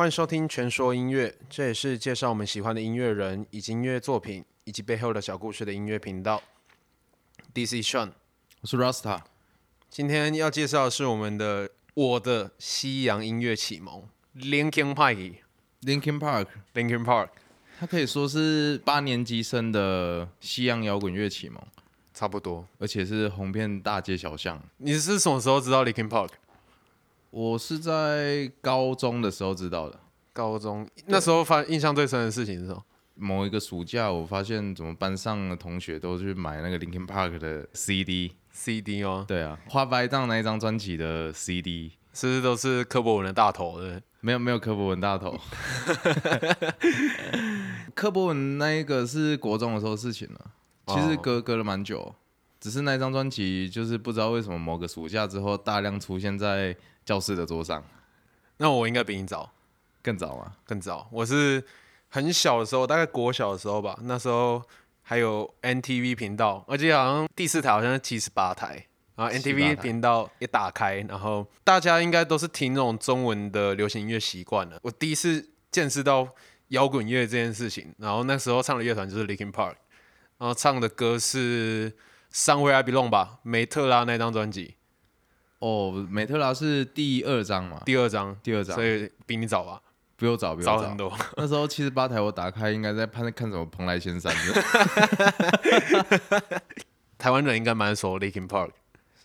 欢迎收听全说音乐，这也是介绍我们喜欢的音乐人以及音乐作品以及背后的小故事的音乐频道。DC Sean，我是 Rasta。今天要介绍的是我们的我的西洋音乐启蒙 Linkin Park。Linkin Park，Linkin Park 它可以说是八年级生的西洋摇滚乐启蒙，差不多。而且是红遍大街小巷。你是什么时候知道 Linkin Park？我是在高中的时候知道的。高中那时候发印象最深的事情是什么？某一个暑假，我发现怎么班上的同学都去买那个 Linkin Park 的 CD。CD 哦，对啊，花白藏那一张专辑的 CD，是不是都是柯博文的大头对？没有没有柯博文大头。柯博文那一个是国中的时候的事情了，其实哦隔隔了蛮久，只是那张专辑就是不知道为什么某个暑假之后大量出现在教室的桌上，那我应该比你早，更早啊。更早。我是很小的时候，大概国小的时候吧，那时候还有 NTV 频道，而且好像第四台好像是七十八台。然后 NTV 频道一打开，然后大家应该都是听那种中文的流行音乐习惯了。我第一次见识到摇滚乐这件事情，然后那时候唱的乐团就是 Linkin Park，然后唱的歌是《Somewhere I Belong》吧，梅特拉那张专辑哦，美特拉是第二张嘛，第二张，第二张所以比你早吧，不用找，不用找早很。多。那时候七十八台我打开，应该在看看什么蓬莱仙山的，台湾人应该蛮熟 Linkin Park，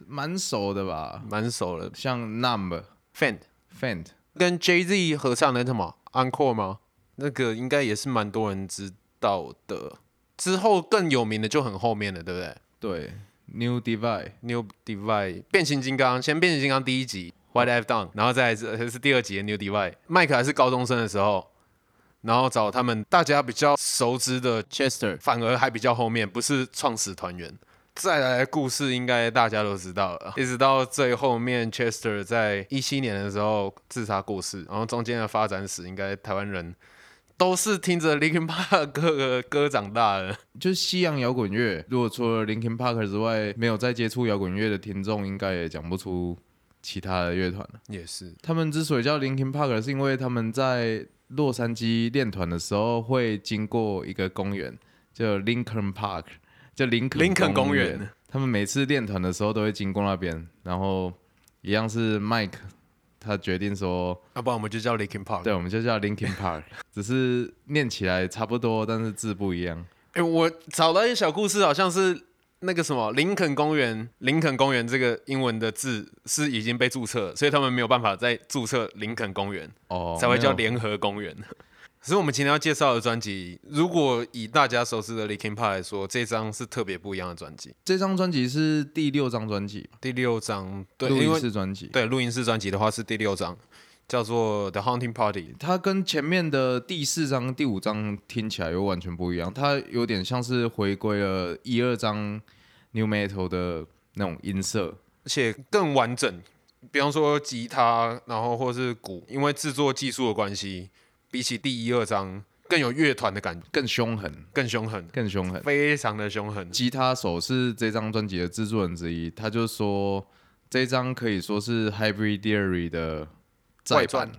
蛮熟的吧？蛮熟的。像 number fent fent 跟 Jay Z 合唱的那什么 Encore 吗？那个应该也是蛮多人知道的。之后更有名的就很后面了，对不对对，New Divide。？New Divide 变形金刚，先变形金刚第一集 What I've Done，然后再来是是第二集的 New Divide。麦克还是高中生的时候，然后找他们大家比较熟知的 Chester，反而还比较后面，不是创始团员。再来的故事应该大家都知道了，一直到最后面，Chester 在一七年的时候自杀过世，然后中间的发展史，应该台湾人都是听着 Linkin Park 歌的歌长大的。就是西洋摇滚乐，如果除了 Linkin Park 之外，没有再接触摇滚乐的听众，应该也讲不出其他的乐团了。也是，他们之所以叫 Linkin Park，是因为他们在洛杉矶练团的时候会经过一个公园，叫 Lincoln Park，叫林肯林肯公园园。他们每次练团的时候都会经过那边，然后一样是 Mike，他决定说，要、不然我们就叫 Linkin Park。对，我们就叫 Linkin Park，只是念起来差不多，但是字不一样。哎、我找到一个小故事，好像是那个什么林肯公园，林肯公园这个英文的字是已经被注册，所以他们没有办法再注册林肯公园，哦，才会叫联合公园。可是我们今天要介绍的专辑，如果以大家熟知的 Linkin Park 来说，这张是特别不一样的专辑。这张专辑是第六张专辑，第六张，对，录音室专辑。对录音室专辑的话是第六张，叫做 The Haunting Party。它跟前面的第四张、第五张听起来又完全不一样，它有点像是回归了一二张 New Metal 的那种音色。而且更完整。比方说吉他，然后或是鼓，因为制作技术的关系，比起第一、二章更有乐团的感觉，更凶狠，更凶狠，更凶狠。非常的凶狠。吉他手是这张专辑的制作人之一，他就说这张可以说是 Hybrid Theory 的外传，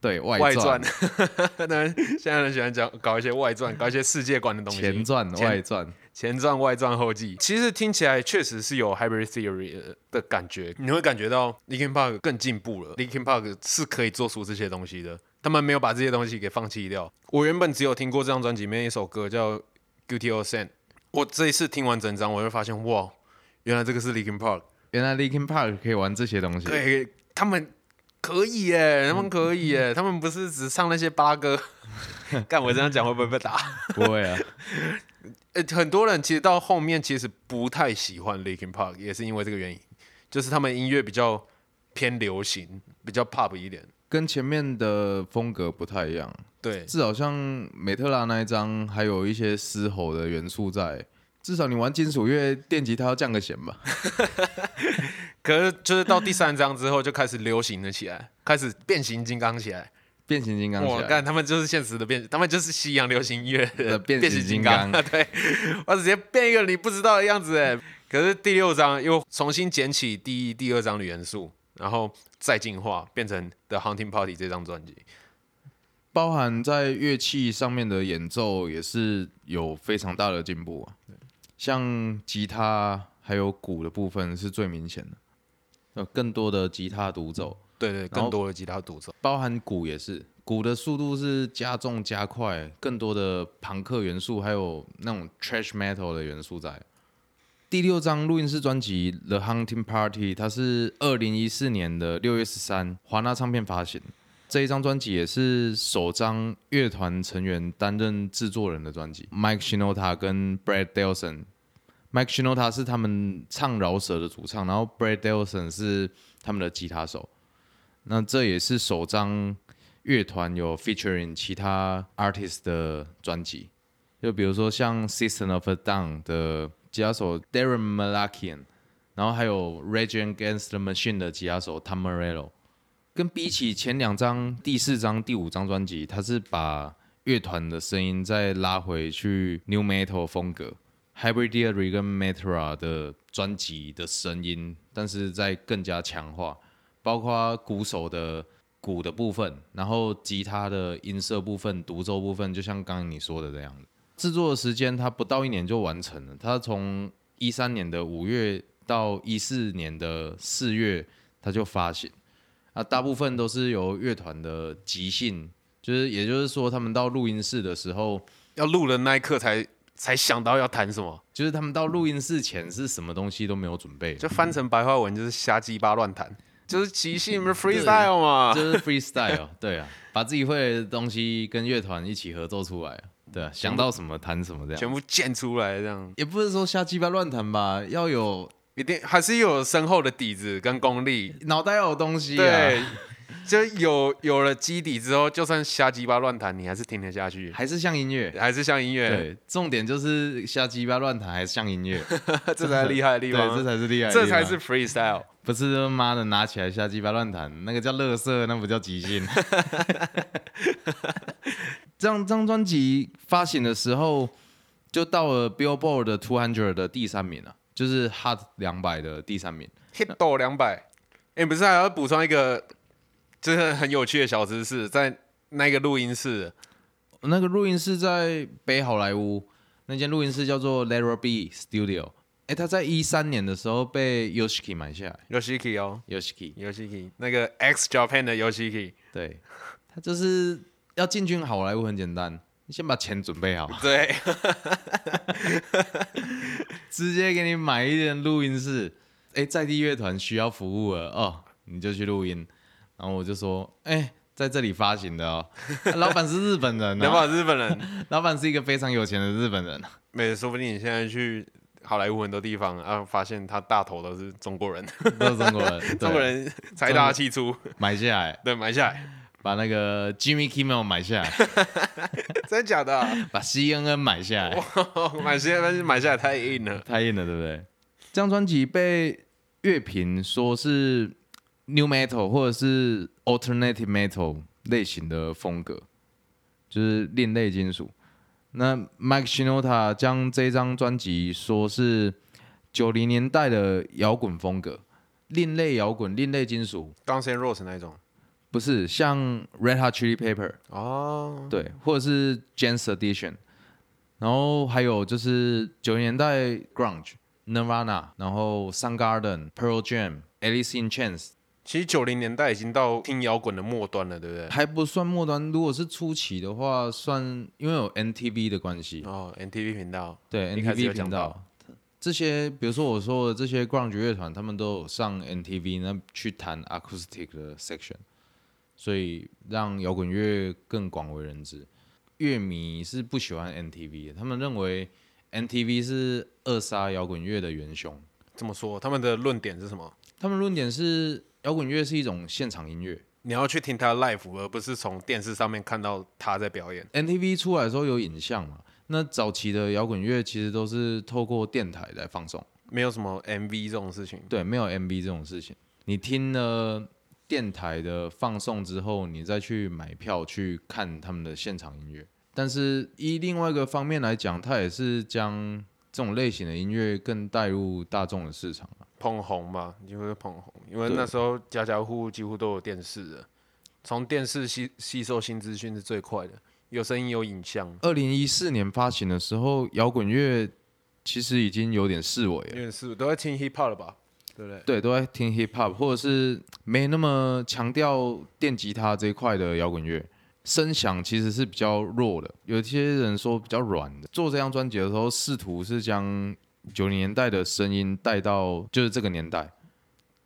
对外外传，那现在人喜欢讲搞一些外传，搞一些世界观的东西。前传、前外传。前传、外传、后记，其实听起来确实是有 hybrid theory 的的感觉，你会感觉到 Linkin Park 更进步了，Linkin Park 是可以做出这些东西的，他们没有把这些东西给放弃掉。我原本只有听过这张专辑里面一首歌叫 Guilty or Sin，我这一次听完整张，我就发现哇，原来这个是 Linkin Park，原来 Linkin Park 可以玩这些东西。对他们可以耶，他们可以耶，他们不是只唱那些八歌。干我这样讲会不会被打？不会啊，呃，很多人其实到后面其实不太喜欢 Linkin Park，也是因为这个原因，就是他们音乐比较偏流行，比较 pop 一点。跟前面的风格不太一样。对，至少像美特拉那一张，还有一些嘶吼的元素在。至少你玩金属乐，电吉他要降个弦吧。可是就是到第三章之后就开始流行了起来，开始变形金刚起来。变形金刚起来，我干，他们就是现实的变，他们就是西洋流行音乐的的变形金金刚 对，我直接变一个你不知道的样子哎。可是第六章又重新捡起第一、第二章的元素，然后再进化，变成《The Hunting Party》这张专辑。包含在乐器上面的演奏也是有非常大的进步啊。像吉他还有鼓的部分是最明显的，有更多的吉他独奏，对对，更多的吉他独奏。包含鼓也是，鼓的速度是加重加快，更多的朋克元素，还有那种 trash metal 的元素在。第六张录音室专辑《The Hunting Party》，它是二零一四年的六月十三，华纳唱片发行。这一张专辑也是首张乐团成员担任制作人的专辑，Mike Shinoda 跟 Brad Delson。Mike Shinoda 是他们唱饶舌的主唱，然后 Brad Delson 是他们的吉他手。那这也是首张乐团有 featuring 其他 artist 的专辑，就比如说像 System of a Down 的吉他手 Darren Malakian，然后还有 Rage Against the Machine 的吉他手 Tom Morello。跟比起前两张、第四张、第五张专辑，它是把乐团的声音再拉回去 New Metal 风格，Hybridia Regan Metra 的专辑的声音，但是在更加强化，包括鼓手的鼓的部分，然后吉他的音色部分、独奏部分，就像刚刚你说的这样子。制作的时间它不到一年就完成了，它从一三年的五月到一四年的四月，它就发行。啊，大部分都是由乐团的即兴，就是也就是说，他们到录音室的时候，要录的那一刻才才想到要弹什么，就是他们到录音室前是什么东西都没有准备，就翻成白话文就是瞎鸡巴乱弹，就是即兴 freestyle 嘛，就是 freestyle，对啊，把自己会的东西跟乐团一起合作出来，对啊，想到什么弹什么这样，全部建出来这样，也不是说瞎鸡巴乱弹吧，要有一定还是有深厚的底子跟功力，脑袋要有东西、啊，对，就有有了基底之后，就算瞎鸡巴乱弹，你还是听得下去，还是像音乐。还是像音乐，对，重点就是瞎鸡巴乱弹，还是像音乐，这才厉害的地对，方，这才是厉害的地方，这才是 freestyle。不是他妈的拿起来瞎鸡巴乱弹，那个叫乐色，那不叫即兴。这张张专辑发行的时候，就到了 Billboard 的 Two Hundred 的第三名了，就是 Hot 两百的第三名。Hit 到两百，哎，不是还要补充一个，就是很有趣的小知识，在那个录音室，那个录音室在北好莱坞，那间录音室叫做 Letter B Studio。哎，他在一三年的时候被 Yoshiki 买下来。Yoshiki 哦，Yoshiki，Yoshiki 那个 X Japan 的 Yoshiki，对，他就是要进军好莱坞很简单，你先把钱准备好，对，直接给你买一间录音室。哎，在地乐团需要服务了哦，你就去录音。然后我就说，哎，在这里发行的哦，老板是日本人、两啊，把日本人，老板是一个非常有钱的日本人。没，说不定你现在去好莱坞很多地方，啊，发现他大头都是中国人，都是中国人，中国人财大气粗，买下来，对，买下来，把那个 Jimmy Kimmel 买下来，真假的啊？把 CNN 买下来，买下来，买下来太硬了。太硬了，对不对？这张专辑被乐评说是 New Metal 或者是 Alternative Metal 类型的风格，就是另类金属。那 Mike Shinoda 将这张专辑说是九零年代的摇滚风格，另类摇滚、另类金属，Guns N' Roses 那一种。不是像 Red Hot Chili Pepper 哦，对，或者是 Jane's Addition，然后还有就是九零年代 Grunge、Nirvana，然后 Soundgarden、Pearl Jam、Alice in Chains，其实九零年代已经到听摇滚的末端了，对不对？还不算末端。如果是初期的话，算因为有 NTV 的关系，哦，NTV 频道，对 NTV 频道。这些，比如说我说的这些 grunge 乐团，他们都有上 NTV 那去弹 acoustic 的 section，所以让摇滚乐更广为人知。乐迷是不喜欢 NTV 的，他们认为 NTV 是扼杀摇滚乐的元凶。这么说，他们的论点是什么？他们论点是摇滚乐是一种现场音乐。你要去听他 live，而不是从电视上面看到他在表演。NTV 出来的时候有影像嘛？那早期的摇滚乐其实都是透过电台来放送。没有什么 MV 这种事情。对，没有 MV 这种事情。你听了电台的放送之后，你再去买票去看他们的现场音乐。但是依另外一个方面来讲，它也是将这种类型的音乐更带入大众的市场啊捧红嘛，就会捧红，因为那时候家家户户几乎都有电视了，从电视吸吸收新资讯是最快的，有声音有影像，二零一四年发行的时候，摇滚乐其实已经有点式微了，有点是都在听 hip hop 了吧？对不对？对，都在听 hip hop，或者是没那么强调电吉他这一块的摇滚乐，声响其实是比较弱的。有些人说比较软的。做这张专辑的时候，试图是将九零年代的声音带到就是这个年代，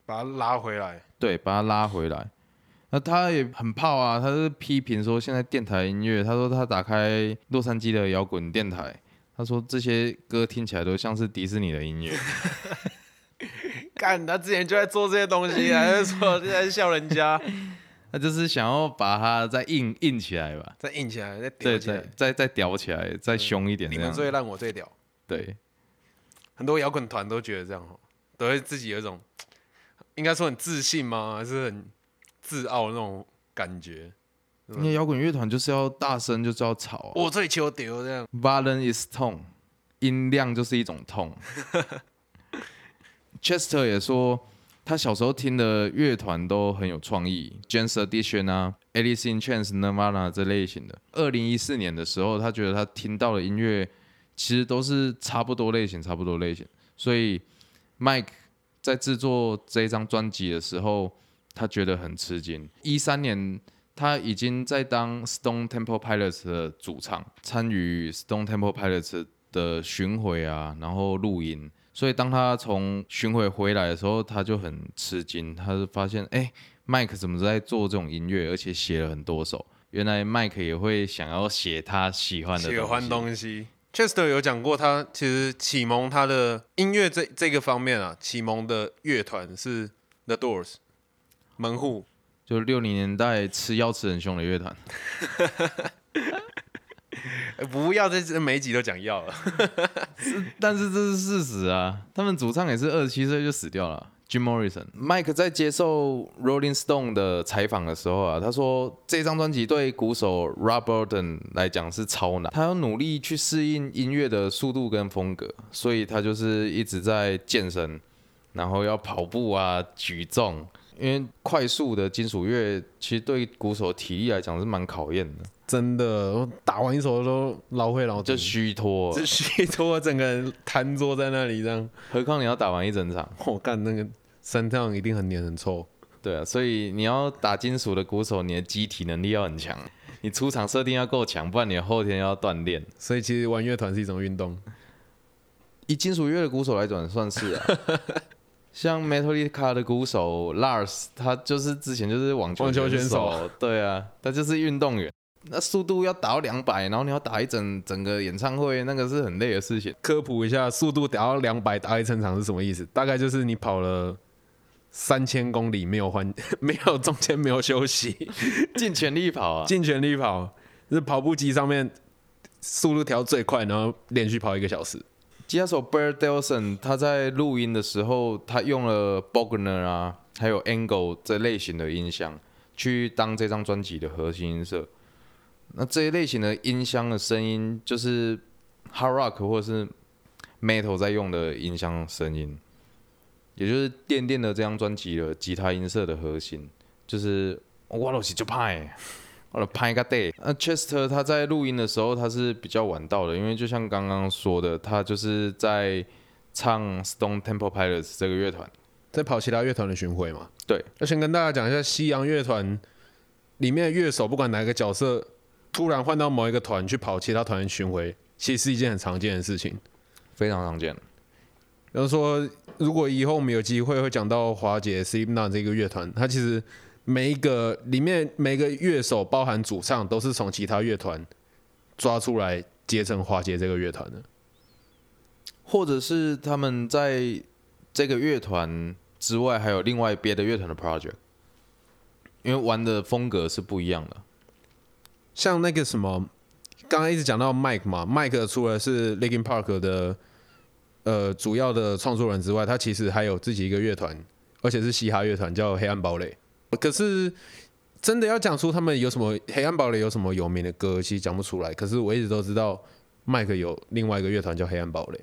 把它拉回来。对，把它拉回来。那他也很炮啊，他是批评说现在电台音乐，他说他打开洛杉矶的摇滚电台，他说这些歌听起来都像是迪士尼的音乐。干，他之前就在做这些东西，还是说在笑人家？他就是想要把它再硬硬起来吧，再硬起来，再对，起来再。再再屌起来，再凶一点。你们最烂，我最屌。对，很多摇滚团都觉得这样哦，都会自己有一种，应该说很自信吗？还是很自傲那种感觉？因为摇滚乐团就是要大声，就是要吵啊。我最求屌这样。Violence is tone，音量就是一种痛。Chester 也说，他小时候听的乐团都很有创意，James Addiction 啊，Alice in Chains、Nirvana 这类型的。二零一四年的时候，他觉得他听到的音乐其实都是差不多类型，差不多类型。所以 Mike 在制作这张专辑的时候，他觉得很吃惊。一三年，他已经在当 Stone Temple Pilots 的主唱，参与 Stone Temple Pilots 的巡回啊，然后录音。所以当他从巡回回来的时候，他就很吃惊，他就发现，哎、麦克怎么在做这种音乐，而且写了很多首。原来麦克也会想要写他喜欢的喜欢东西。Chester 有讲过，他其实启蒙他的音乐这这个方面啊，启蒙的乐团是 The Doors 门户。就六零年代吃药吃很凶的乐团，欸 不要在这每一集都讲要了。但是这是事实啊。他们主唱也是二十七岁就死掉了，Jim Morrison。Mike 在接受 Rolling Stone 的采访的时候啊，他说这张专辑对鼓手 Rob Burton 来讲是超难，他要努力去适应音乐的速度跟风格，所以他就是一直在健身，然后要跑步啊、举重。因为快速的金属乐其实对鼓手体力来讲是蛮考验的，真的，我打完一首都老会老就虚脱，这虚脱，整个人瘫坐在那里这样。何况你要打完一整场。我、干那个身上一定很黏很臭。对啊，所以你要打金属的鼓手，你的机体能力要很强，你出场设定要够强，不然你的后天要锻炼。所以其实玩乐团是一种运动。以金属乐的鼓手来讲，算是啊。像 Metallica 的鼓手 Lars，他就是之前就是网球网球选手手，对啊，他就是运动员。那速度要达到两百，然后你要打一整整个演唱会，那个是很累的事情。科普一下，速度达到两百打一整场是什么意思？大概就是你跑了三千公里，没有换，没有中间没有休息，尽全力跑啊！尽全力跑，就是跑步机上面速度调最快，然后连续跑一个小时。吉他手 Bird Delson 他在录音的时候，他用了 Bogner 啊，还有 Angle 这类型的音箱，去当这张专辑的核心音色。那这一类型的音箱的声音，就是 Hard Rock 或是 Metal 在用的音箱声音，也就是电电的这张专辑的吉他音色的核心，就是我都是就派。我的拍个 day。那 Chester 他在录音的时候，他是比较晚到的，因为就像刚刚说的，他就是在唱 Stone Temple Pilots 这个乐团。在跑其他乐团的巡回嘛。对，要先跟大家讲一下，西洋乐团里面的乐手，不管哪个角色，突然换到某一个团去跑其他团的巡回，其实是一件很常见的事情。非常常见。比如说，如果以后我们有机会会讲到华姐 Slipknot 这个乐团，他其实每一个里面每个乐手，包含主唱，都是从其他乐团抓出来结成华姐这个乐团的。或者是他们在这个乐团之外，还有另外别的乐团的 project，因为玩的风格是不一样的。像那个什么，刚刚一直讲到 Mike 嘛，Mike 除了是 Linkin Park 的呃主要的创作人之外，他其实还有自己一个乐团，而且是嘻哈乐团，叫黑暗堡垒。可是真的要讲出他们有什么黑暗堡垒有什么有名的歌，其实讲不出来。可是我一直都知道麦克有另外一个乐团叫黑暗堡垒。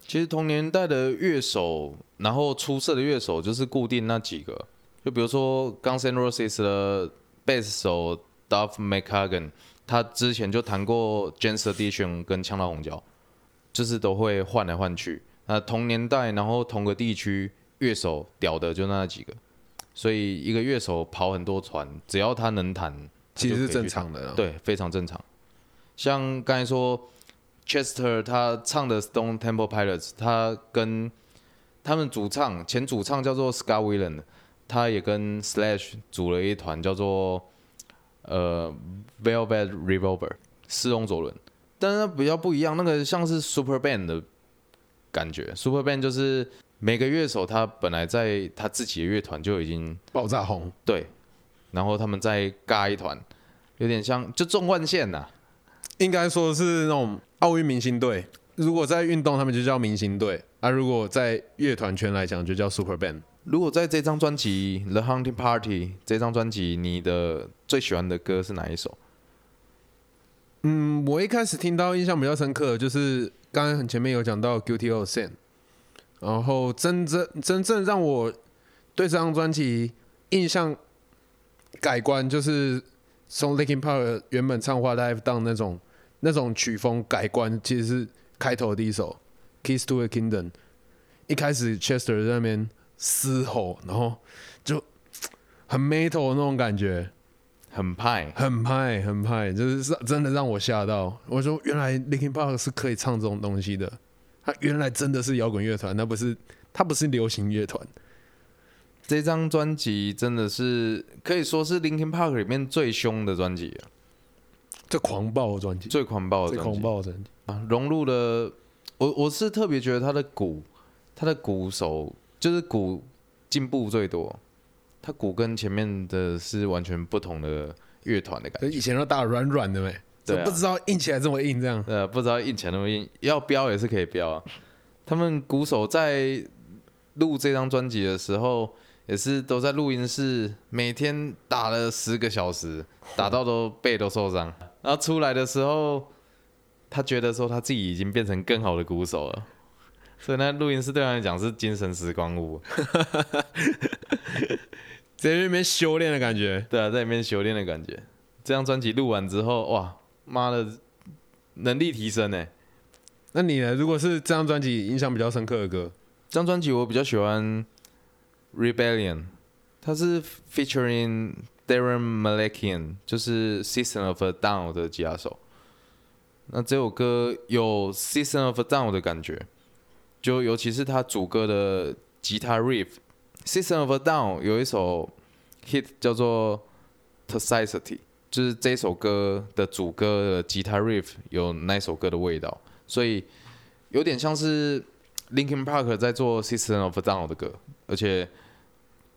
其实同年代的乐手，然后出色的乐手就是固定那几个，就比如说 Guns N' Roses 的贝斯手 Duff McKagan，他之前就弹过 James Addiction 跟枪刀红椒，就是都会换来换去。那同年代，然后同个地区乐手屌的就那几个，所以一个乐手跑很多船，只要他能弹，其实是正常的啊。对，非常正常。像刚才说，Chester 他唱的 Stone Temple Pilots，他跟他们主唱前主唱叫做 Scott Weiland，他也跟 Slash 组了一团叫做呃 Velvet Revolver 四龙左轮，但是它比较不一样，那个像是 Super Band 的感觉，Super Band 就是每个乐手他本来在他自己的乐团就已经爆炸红，对，然后他们再尬一团，有点像就纵贯线呐、应该说是那种奥运明星队。如果在运动，他们就叫明星队；啊，如果在乐团圈来讲，就叫 Super Band。如果在这张专辑《The Hunting Party》这张专辑，你的最喜欢的歌是哪一首？嗯，我一开始听到印象比较深刻的就是刚刚很前面有讲到《Guilty of Sin》，然后真正真正让我对这张专辑印象改观，就是从 Linkin Park 原本唱《What I've Done》那种那种曲风改观，其实是开头第一首《Kiss to a Kingdom》。一开始 Chester 在那边嘶吼，然后就很 metal 的那种感觉。很派，很派，很派，就是让真的让我吓到。我说，原来 Linkin Park 是可以唱这种东西的，他原来真的是摇滚乐团，那不是他不是流行乐团。这张专辑真的是可以说是 Linkin Park 里面最凶的专辑啊，最狂暴的专辑，最狂暴的最狂专辑暴的专辑，啊，融入了我我是特别觉得他的鼓，他的鼓手就是鼓进步最多，他鼓跟前面的是完全不同的乐团的感觉。以前都打软软的没，对啊就不知道硬起来这么硬，这样呃，不知道硬起来那么硬，要标也是可以标啊。他们鼓手在录这张专辑的时候，也是都在录音室，每天打了十个小时，打到都背都受伤。然后出来的时候，他觉得说他自己已经变成更好的鼓手了，所以那录音室对他来讲是精神时光屋。在那边修炼的感觉。对啊，在里面修炼的感觉。这张专辑录完之后，哇，妈的，能力提升呢。那你呢？如果是这张专辑印象比较深刻的歌，这张专辑我比较喜欢《Rebellion》，它是 featuring Darren Malakian，就是 Season of a Down 的吉他手。那这首歌有 Season of a Down 的感觉，就尤其是他主歌的吉他 riff。Season of a Down 有一首 hit 叫做 Toxicity，就是这首歌的主歌的吉他 riff 有那首歌的味道，所以有点像是 Linkin Park 在做 System of a Down 的歌，而且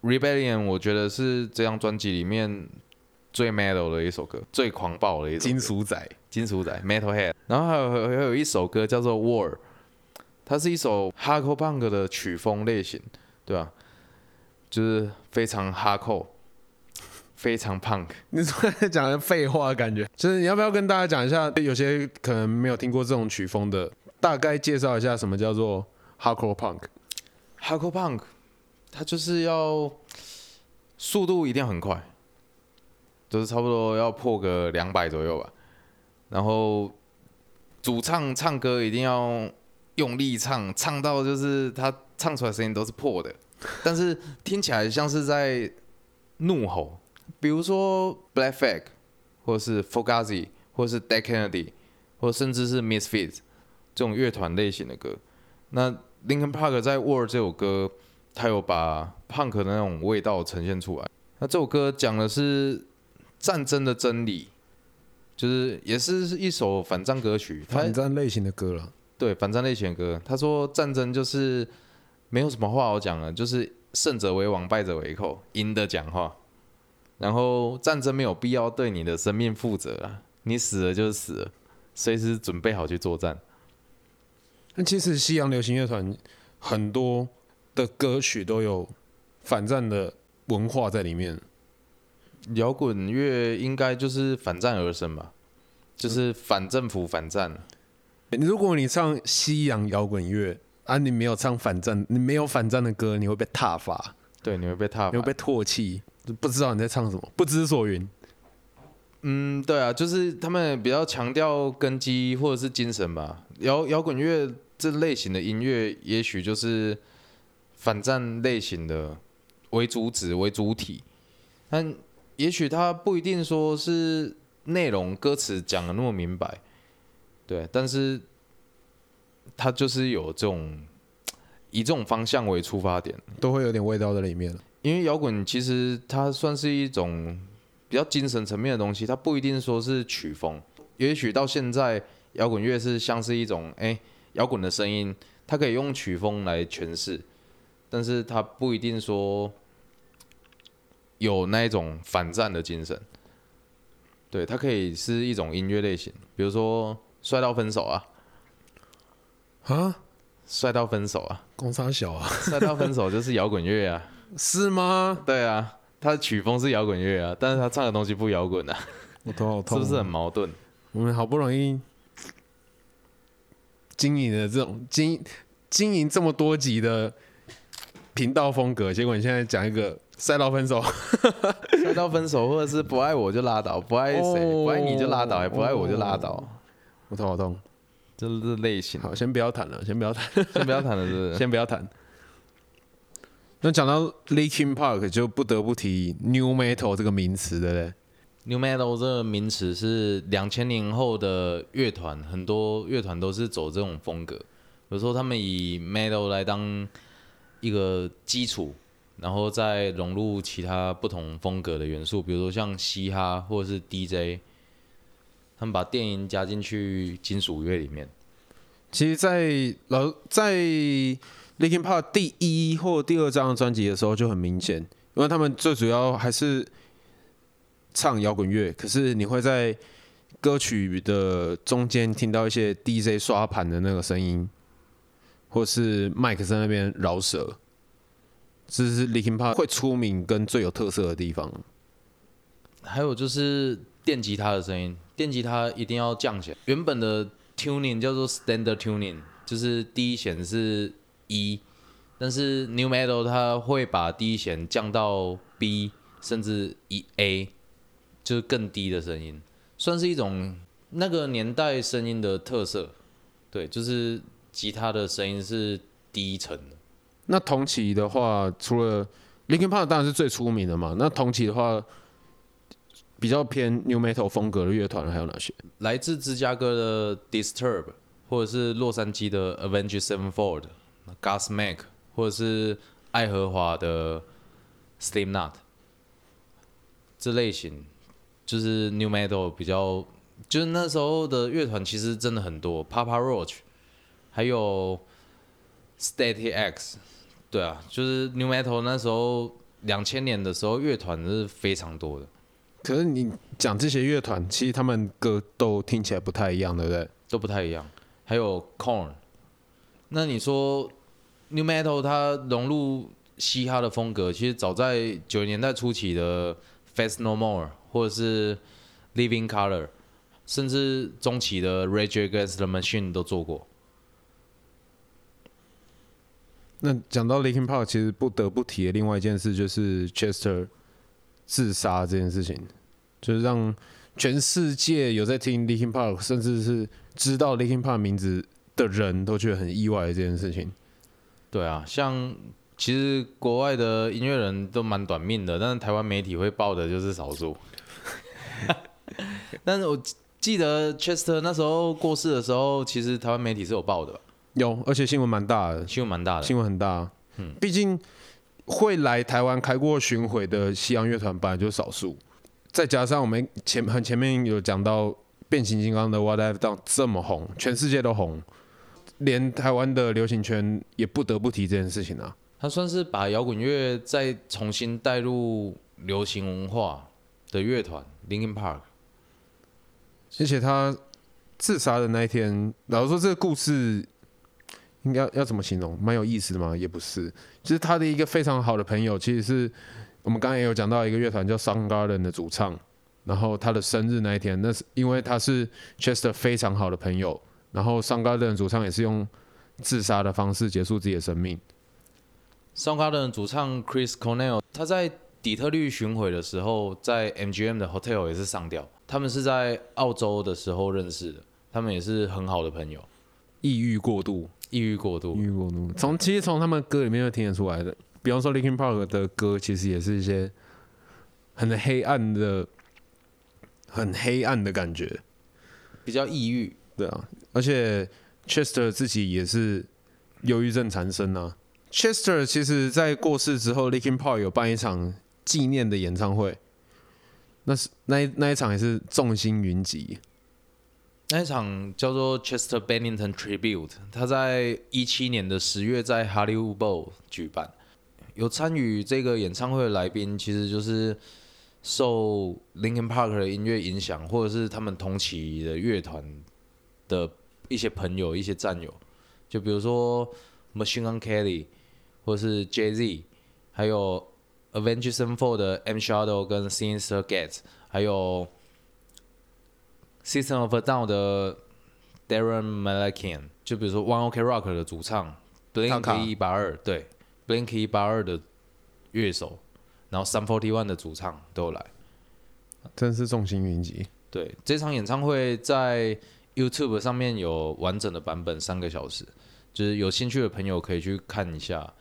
Rebellion 我觉得是这张专辑里面最 metal 的一首歌，最狂暴的一首金属仔，金属仔 Metalhead，然后还有还有一首歌叫做 War，它是一首 Hardcore Punk 的曲风类型，对吧、就是非常 Hardcore，非常 Punk。你突然讲的废话的感觉，就是你要不要跟大家讲一下，有些可能没有听过这种曲风的，大概介绍一下什么叫做 hardcore punk？Hardcore Punk，它就是要速度一定要很快，就是差不多要破个两百左右吧。然后主唱唱歌一定要用力唱，唱到就是他唱出来声音都是破的，但是听起来像是在怒吼。比如说 Black Flag，或者是 Fugazi，或者是 Dead Kennedy，或者甚至是 Misfits 这种乐团类型的歌。那 Linkin Park 在《War》这首歌，他有把 punk 的那种味道呈现出来。那这首歌讲的是战争的真理，就是也是一首反战歌曲。反战类型的歌了。对反战类型的歌，他说战争就是没有什么话好讲了，就是胜者为王，败者为寇，赢的讲话。然后战争没有必要对你的生命负责啊，你死了就是死了，随时准备好去作战。那其实西洋流行乐团很多的歌曲都有反战的文化在里面。摇滚乐应该就是反战而生吧，就是反政府、反战。如果你唱西洋摇滚乐啊，你没有唱反战，你没有反战的歌，你会被踏伐。对，你会被踏伐。你会被唾弃，不知道你在唱什么，不知所云。嗯，对啊，就是他们比较强调根基或者是精神吧。摇摇滚乐这类型的音乐，也许就是反战类型的为主旨为主体，但也许它不一定说是内容歌词讲的那么明白，对，但是它就是有这种以这种方向为出发点，都会有点味道在里面。因为摇滚其实它算是一种。比较精神层面的东西，它不一定说是曲风，也许到现在摇滚乐是像是一种哎摇滚的声音，它可以用曲风来诠释，但是它不一定说有那一种反战的精神。对，它可以是一种音乐类型，比如说帅到分手啊，啊，帅到分手啊，工商小啊，帅到分手就是摇滚乐啊，是吗？对啊。他的曲风是摇滚乐啊，但是他唱的东西不摇滚啊，我头好痛，是不是很矛盾？我们好不容易经营的这种经经营这么多集的频道风格，结果你现在讲一个赛道分手，赛道分手，或者是不爱我就拉倒，不爱谁不爱你就拉倒，也不爱我就拉倒，我头好痛，这是类型。好，先不要谈了，先不要谈，先不要谈了，是不是？先不要谈。那讲到 Linkin Park，就不得不提 New Metal 这个名词，对不对？New Metal 这个名词是两千年后的乐团，很多乐团都是走这种风格。有时候他们以 Metal 来当一个基础，然后再融入其他不同风格的元素，比如说像嘻哈或者是 DJ，他们把电音加进去金属乐里面。其实，在老在 Linkin Park 第一或第二张专辑的时候就很明显，因为他们最主要还是唱摇滚乐，可是你会在歌曲的中间听到一些 DJ 刷盘的那个声音，或是麦克在那边饶舌，这是 Linkin Park 会出名跟最有特色的地方。还有就是电吉他的声音，电吉他一定要降起来。原本的 tuning 叫做 standard tuning，就是第一弦是。一，但是 New Metal 它会把第一弦降到 B，甚至一 A，就是更低的声音，算是一种那个年代声音的特色。对，就是吉他的声音是低沉的。那同期的话，除了 Linkin Park 当然是最出名的嘛。那同期的话，比较偏 New Metal 风格的乐团还有哪些？来自芝加哥的 Disturb，或者是洛杉矶的 Avenged Sevenfold。Gas Mac，或者是爱荷华的 Steam Nut，这类型就是 New Metal 比较，就是那时候的乐团其实真的很多，Papa Roach，还有 Static X，对啊，就是 New Metal 那时候两千年的时候乐团是非常多的。可是你讲这些乐团，其实他们歌都听起来不太一样，对不对？都不太一样。还有 Corn。那你说，New Metal 它融入嘻哈的风格，其实早在九十年代初期的 Fast No More，或者是 Living Color，甚至中期的 Rage Against the Machine 都做过。那讲到 Linkin Park，其实不得不提的另外一件事就是 Chester 自杀这件事情，就是让全世界有在听 Linkin Park，甚至是知道 Linkin Park 名字。的人都觉得很意外这件事情，对啊，像其实国外的音乐人都蛮短命的，但是台湾媒体会报的就是少数。但是我记得 Chester 那时候过世的时候，其实台湾媒体是有报的，有，而且新闻蛮大的，新闻蛮大的，新闻很大。嗯，毕竟会来台湾开过巡回的西洋乐团本来就是少数，再加上我们前很前面有讲到变形金刚的 What I've Done 这么红，全世界都红。连台湾的流行圈也不得不提这件事情啊！他算是把摇滚乐再重新带入流行文化的乐团 Linkin Park。而且他自杀的那一天，老实说，这个故事应该要怎么形容？蛮有意思的吗？也不是，就是他的一个非常好的朋友，其实是我们刚刚也有讲到一个乐团叫 Soundgarden 的主唱，然后他的生日那一天，那是因为他是 Chester 非常好的朋友。然后，上高的主唱也是用自杀的方式结束自己的生命。Soundgarden 主唱 Chris Cornell，他在底特律巡回的时候，在 MGM 的 hotel 也是上吊。他们是在澳洲的时候认识的，他们也是很好的朋友。抑郁过度，抑郁过度抑，郁过度，从其实从他们歌里面就听得出来的。比方说 Linkin Park 的歌，其实也是一些很黑暗的、很黑暗的感觉。比较抑郁。对啊，而且 Chester 自己也是忧郁症缠身啊。Chester 其实在过世之后，Linkin Park 有办一场纪念的演唱会，那是那一那一场也是众星云集。那一场叫做 Chester Bennington Tribute，他在一七年的十月在 Hollywood 举办。有参与这个演唱会的来宾，其实就是受 Linkin Park 的音乐影响，或者是他们同期的乐团的一些朋友、一些战友，就比如说 Machine Gun Kelly，或者是 Jay Z，还有 Avenged Sevenfold 的 M Shadow 跟 Sinister Gates，还有 System of a Down 的 Darren Malakian，就比如说 One Ok Rock 的主唱 Blink 一八二，对 Blink 一八二的乐手，然后 Sun Forty One 的主唱都有来。真是众星云集。对，这场演唱会在 YouTube 上面有完整的版本，三个小时，就是有兴趣的朋友可以去看一下。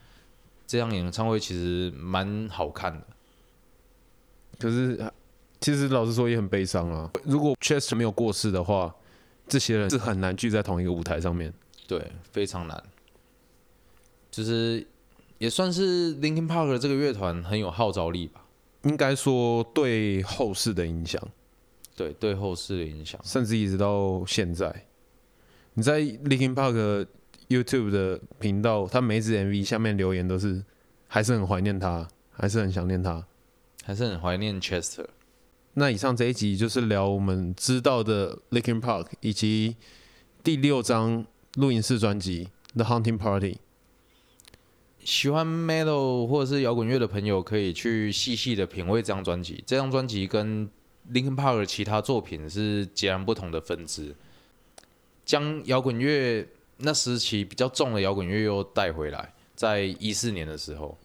这样演唱会其实蛮好看的，可是其实老实说也很悲伤啊。如果 Chester 没有过世的话，这些人是很难聚在同一个舞台上面。对，非常难。就是也算是 Linkin Park 这个乐团很有号召力吧。应该说对后世的影响，对，对后世的影响。甚至一直到现在，你在 Linkin Park YouTube 的频道，他每一支 MV 下面留言都是还是很怀念他，还是很想念他。还是很怀念 Chester。那以上这一集就是聊我们知道的 Linkin Park 以及第六张录音室专辑《The Hunting Party》。喜欢 metal 或者是摇滚乐的朋友，可以去细细的品味这张专辑。这张专辑跟 Linkin Park 的其他作品是截然不同的分支，将摇滚乐那时期比较重的摇滚乐又带回来。在一四年的时候，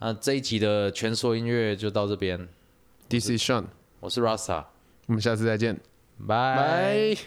那这一集的全说音乐就到这边。This is Sean，我是 Rasa，我们下次再见，拜。拜。